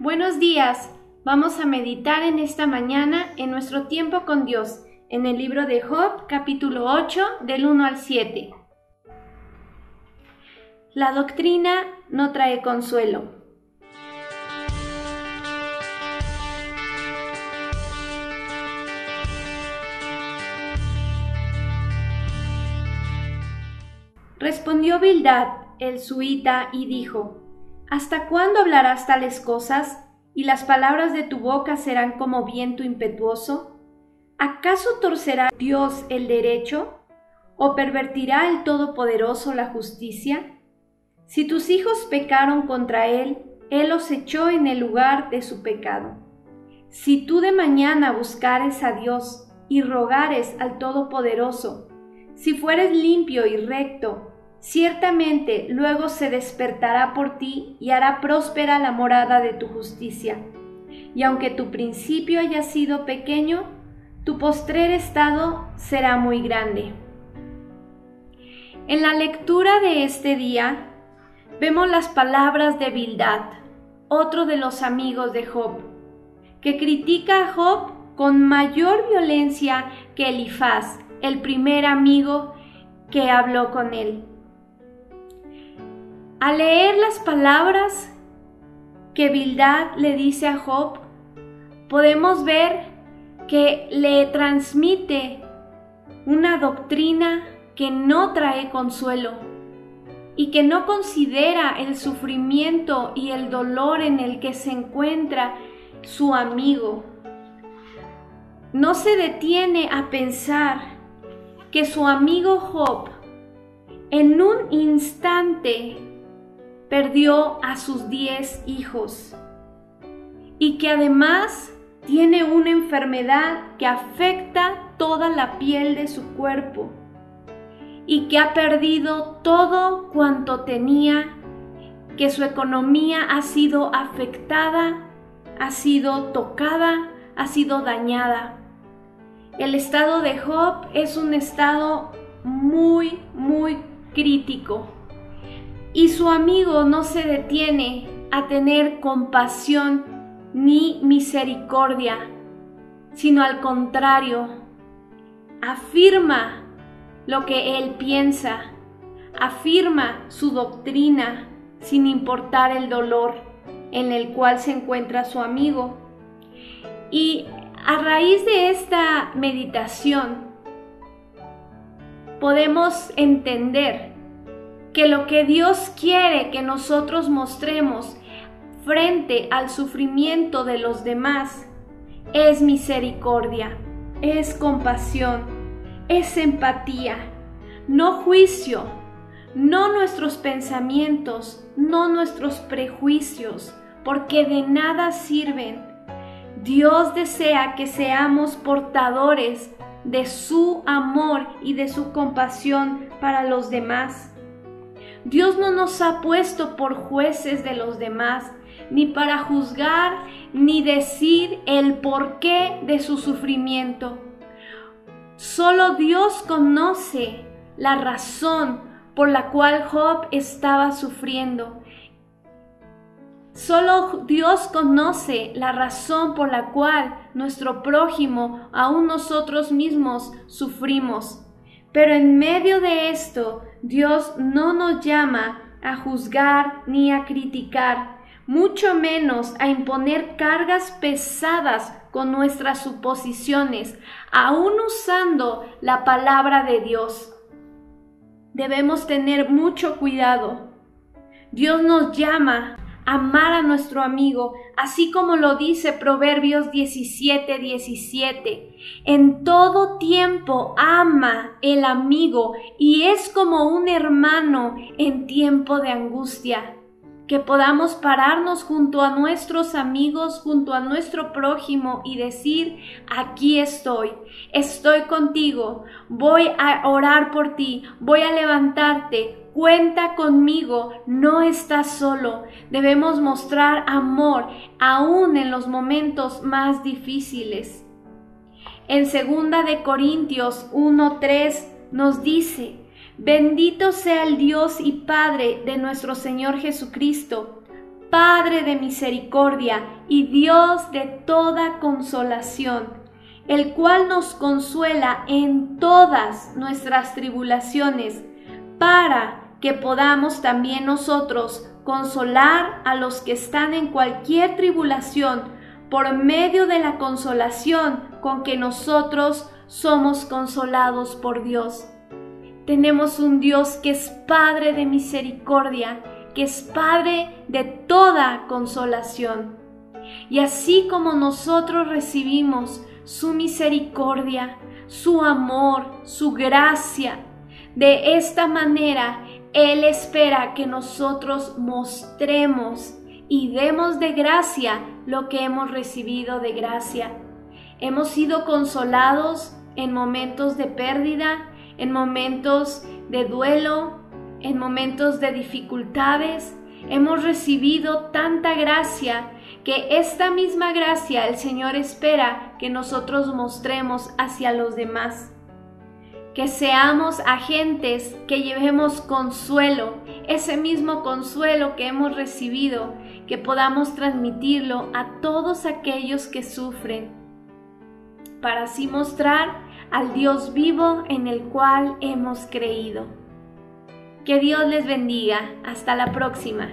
Buenos días. Vamos a meditar en esta mañana en nuestro tiempo con Dios, en el libro de Job, capítulo 8, del 1 al 7. La doctrina no trae consuelo. Respondió Bildad, el suita, y dijo, ¿Hasta cuándo hablarás tales cosas, y las palabras de tu boca serán como viento impetuoso? ¿Acaso torcerá Dios el derecho? ¿O pervertirá el Todopoderoso la justicia? Si tus hijos pecaron contra Él, Él los echó en el lugar de su pecado. Si tú de mañana buscares a Dios y rogares al Todopoderoso, si fueres limpio y recto, Ciertamente luego se despertará por ti y hará próspera la morada de tu justicia. Y aunque tu principio haya sido pequeño, tu postrer estado será muy grande. En la lectura de este día vemos las palabras de Bildad, otro de los amigos de Job, que critica a Job con mayor violencia que Elifaz, el primer amigo que habló con él. Al leer las palabras que Bildad le dice a Job, podemos ver que le transmite una doctrina que no trae consuelo y que no considera el sufrimiento y el dolor en el que se encuentra su amigo. No se detiene a pensar que su amigo Job en un instante perdió a sus diez hijos y que además tiene una enfermedad que afecta toda la piel de su cuerpo y que ha perdido todo cuanto tenía, que su economía ha sido afectada, ha sido tocada, ha sido dañada. El estado de Job es un estado muy, muy crítico y su amigo no se detiene a tener compasión ni misericordia, sino al contrario, afirma lo que él piensa, afirma su doctrina sin importar el dolor en el cual se encuentra su amigo. Y a raíz de esta meditación podemos entender que lo que Dios quiere que nosotros mostremos frente al sufrimiento de los demás es misericordia, es compasión, es empatía, no juicio, no nuestros pensamientos, no nuestros prejuicios, porque de nada sirven. Dios desea que seamos portadores de su amor y de su compasión para los demás. Dios no nos ha puesto por jueces de los demás, ni para juzgar, ni decir el porqué de su sufrimiento. Solo Dios conoce la razón por la cual Job estaba sufriendo. Solo Dios conoce la razón por la cual nuestro prójimo, aún nosotros mismos, sufrimos. Pero en medio de esto, Dios no nos llama a juzgar ni a criticar, mucho menos a imponer cargas pesadas con nuestras suposiciones, aún usando la palabra de Dios. Debemos tener mucho cuidado. Dios nos llama amar a nuestro amigo, así como lo dice Proverbios 17, 17. En todo tiempo ama el amigo y es como un hermano en tiempo de angustia. Que podamos pararnos junto a nuestros amigos, junto a nuestro prójimo y decir, aquí estoy, estoy contigo, voy a orar por ti, voy a levantarte, cuenta conmigo, no estás solo. Debemos mostrar amor aún en los momentos más difíciles. En segunda de Corintios 1:3 nos dice: Bendito sea el Dios y Padre de nuestro Señor Jesucristo, Padre de misericordia y Dios de toda consolación, el cual nos consuela en todas nuestras tribulaciones, para que podamos también nosotros consolar a los que están en cualquier tribulación por medio de la consolación con que nosotros somos consolados por Dios. Tenemos un Dios que es Padre de misericordia, que es Padre de toda consolación. Y así como nosotros recibimos su misericordia, su amor, su gracia, de esta manera Él espera que nosotros mostremos y demos de gracia lo que hemos recibido de gracia. Hemos sido consolados en momentos de pérdida, en momentos de duelo, en momentos de dificultades. Hemos recibido tanta gracia que esta misma gracia el Señor espera que nosotros mostremos hacia los demás. Que seamos agentes que llevemos consuelo, ese mismo consuelo que hemos recibido, que podamos transmitirlo a todos aquellos que sufren, para así mostrar al Dios vivo en el cual hemos creído. Que Dios les bendiga. Hasta la próxima.